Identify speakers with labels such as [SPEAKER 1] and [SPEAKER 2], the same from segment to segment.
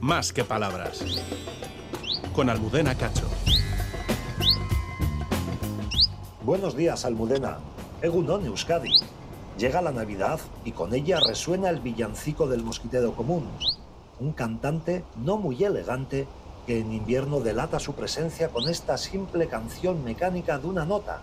[SPEAKER 1] más que palabras. Con Almudena Cacho.
[SPEAKER 2] Buenos días, Almudena. Egunon Euskadi. Llega la Navidad y con ella resuena el villancico del mosquitero común. Un cantante no muy elegante que en invierno delata su presencia con esta simple canción mecánica de una nota,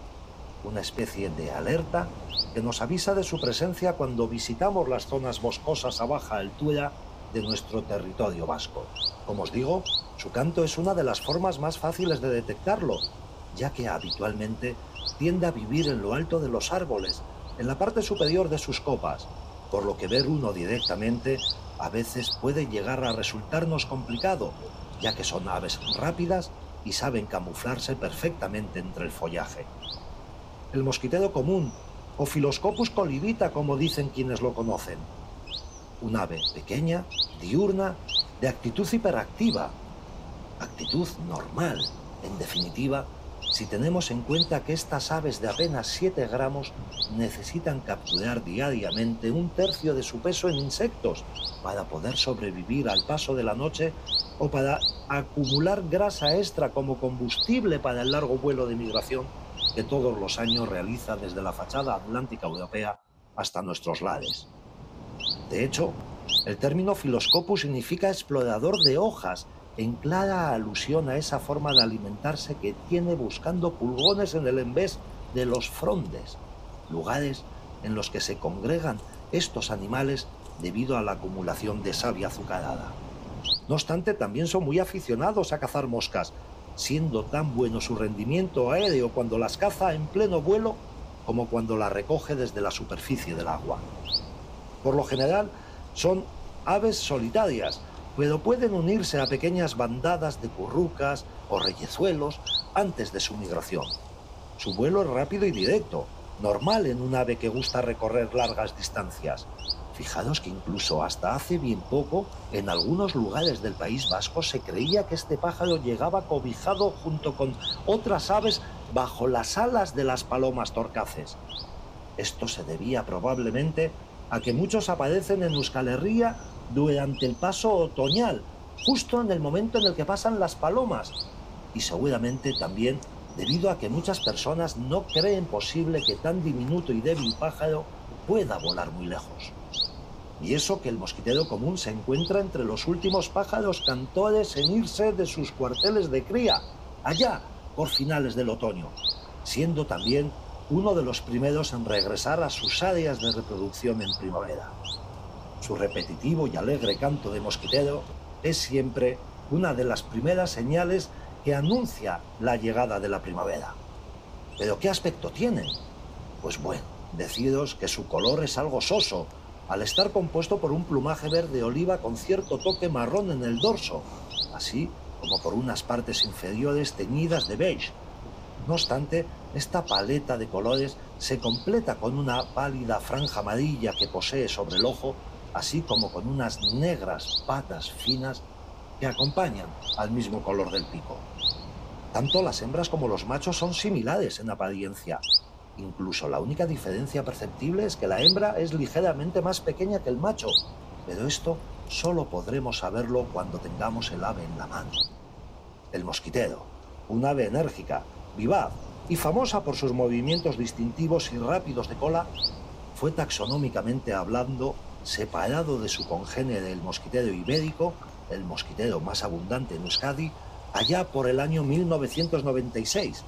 [SPEAKER 2] una especie de alerta que nos avisa de su presencia cuando visitamos las zonas boscosas a baja altura de nuestro territorio vasco. Como os digo, su canto es una de las formas más fáciles de detectarlo, ya que habitualmente tiende a vivir en lo alto de los árboles, en la parte superior de sus copas, por lo que ver uno directamente a veces puede llegar a resultarnos complicado, ya que son aves rápidas y saben camuflarse perfectamente entre el follaje. El mosquitero común, o Philoscopus colibita como dicen quienes lo conocen, un ave pequeña, diurna, de actitud hiperactiva, actitud normal, en definitiva, si tenemos en cuenta que estas aves de apenas 7 gramos necesitan capturar diariamente un tercio de su peso en insectos para poder sobrevivir al paso de la noche o para acumular grasa extra como combustible para el largo vuelo de migración que todos los años realiza desde la fachada atlántica europea hasta nuestros lares. De hecho, el término filoscopus significa explorador de hojas, en clara alusión a esa forma de alimentarse que tiene buscando pulgones en el envés de los frondes, lugares en los que se congregan estos animales debido a la acumulación de savia azucarada. No obstante, también son muy aficionados a cazar moscas, siendo tan bueno su rendimiento aéreo cuando las caza en pleno vuelo como cuando las recoge desde la superficie del agua. Por lo general son aves solitarias, pero pueden unirse a pequeñas bandadas de currucas o reyezuelos antes de su migración. Su vuelo es rápido y directo, normal en un ave que gusta recorrer largas distancias. Fijaros que incluso hasta hace bien poco, en algunos lugares del País Vasco se creía que este pájaro llegaba cobijado junto con otras aves bajo las alas de las palomas torcaces. Esto se debía probablemente a que muchos aparecen en Euskal Herria durante el paso otoñal, justo en el momento en el que pasan las palomas, y seguramente también debido a que muchas personas no creen posible que tan diminuto y débil pájaro pueda volar muy lejos. Y eso que el mosquitero común se encuentra entre los últimos pájaros cantores en irse de sus cuarteles de cría, allá por finales del otoño, siendo también uno de los primeros en regresar a sus áreas de reproducción en primavera. Su repetitivo y alegre canto de mosquitero es siempre una de las primeras señales que anuncia la llegada de la primavera. ¿Pero qué aspecto tienen? Pues bueno, deciros que su color es algo soso, al estar compuesto por un plumaje verde oliva con cierto toque marrón en el dorso, así como por unas partes inferiores teñidas de beige. No obstante, esta paleta de colores se completa con una pálida franja amarilla que posee sobre el ojo, así como con unas negras patas finas que acompañan al mismo color del pico. Tanto las hembras como los machos son similares en apariencia. Incluso la única diferencia perceptible es que la hembra es ligeramente más pequeña que el macho, pero esto solo podremos saberlo cuando tengamos el ave en la mano. El mosquitero, un ave enérgica, vivaz y famosa por sus movimientos distintivos y rápidos de cola, fue taxonómicamente hablando separado de su congénere el mosquitero ibérico, el mosquitero más abundante en Euskadi, allá por el año 1996.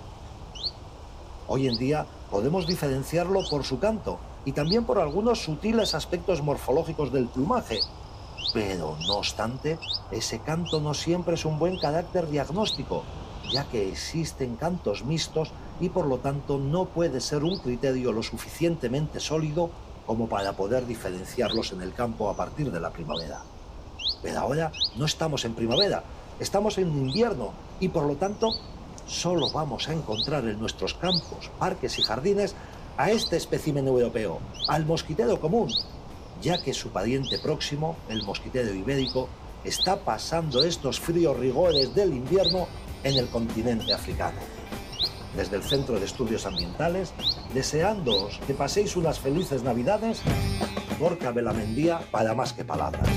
[SPEAKER 2] Hoy en día podemos diferenciarlo por su canto y también por algunos sutiles aspectos morfológicos del plumaje. Pero, no obstante, ese canto no siempre es un buen carácter diagnóstico, ya que existen cantos mixtos y por lo tanto no puede ser un criterio lo suficientemente sólido como para poder diferenciarlos en el campo a partir de la primavera. Pero ahora no estamos en primavera, estamos en invierno y por lo tanto solo vamos a encontrar en nuestros campos, parques y jardines a este espécimen europeo, al mosquitero común, ya que su pariente próximo, el mosquitero ibérico, está pasando estos fríos rigores del invierno en el continente africano. Desde el Centro de Estudios Ambientales, deseándoos que paséis unas felices Navidades, Borca Belamendía para más que palabras.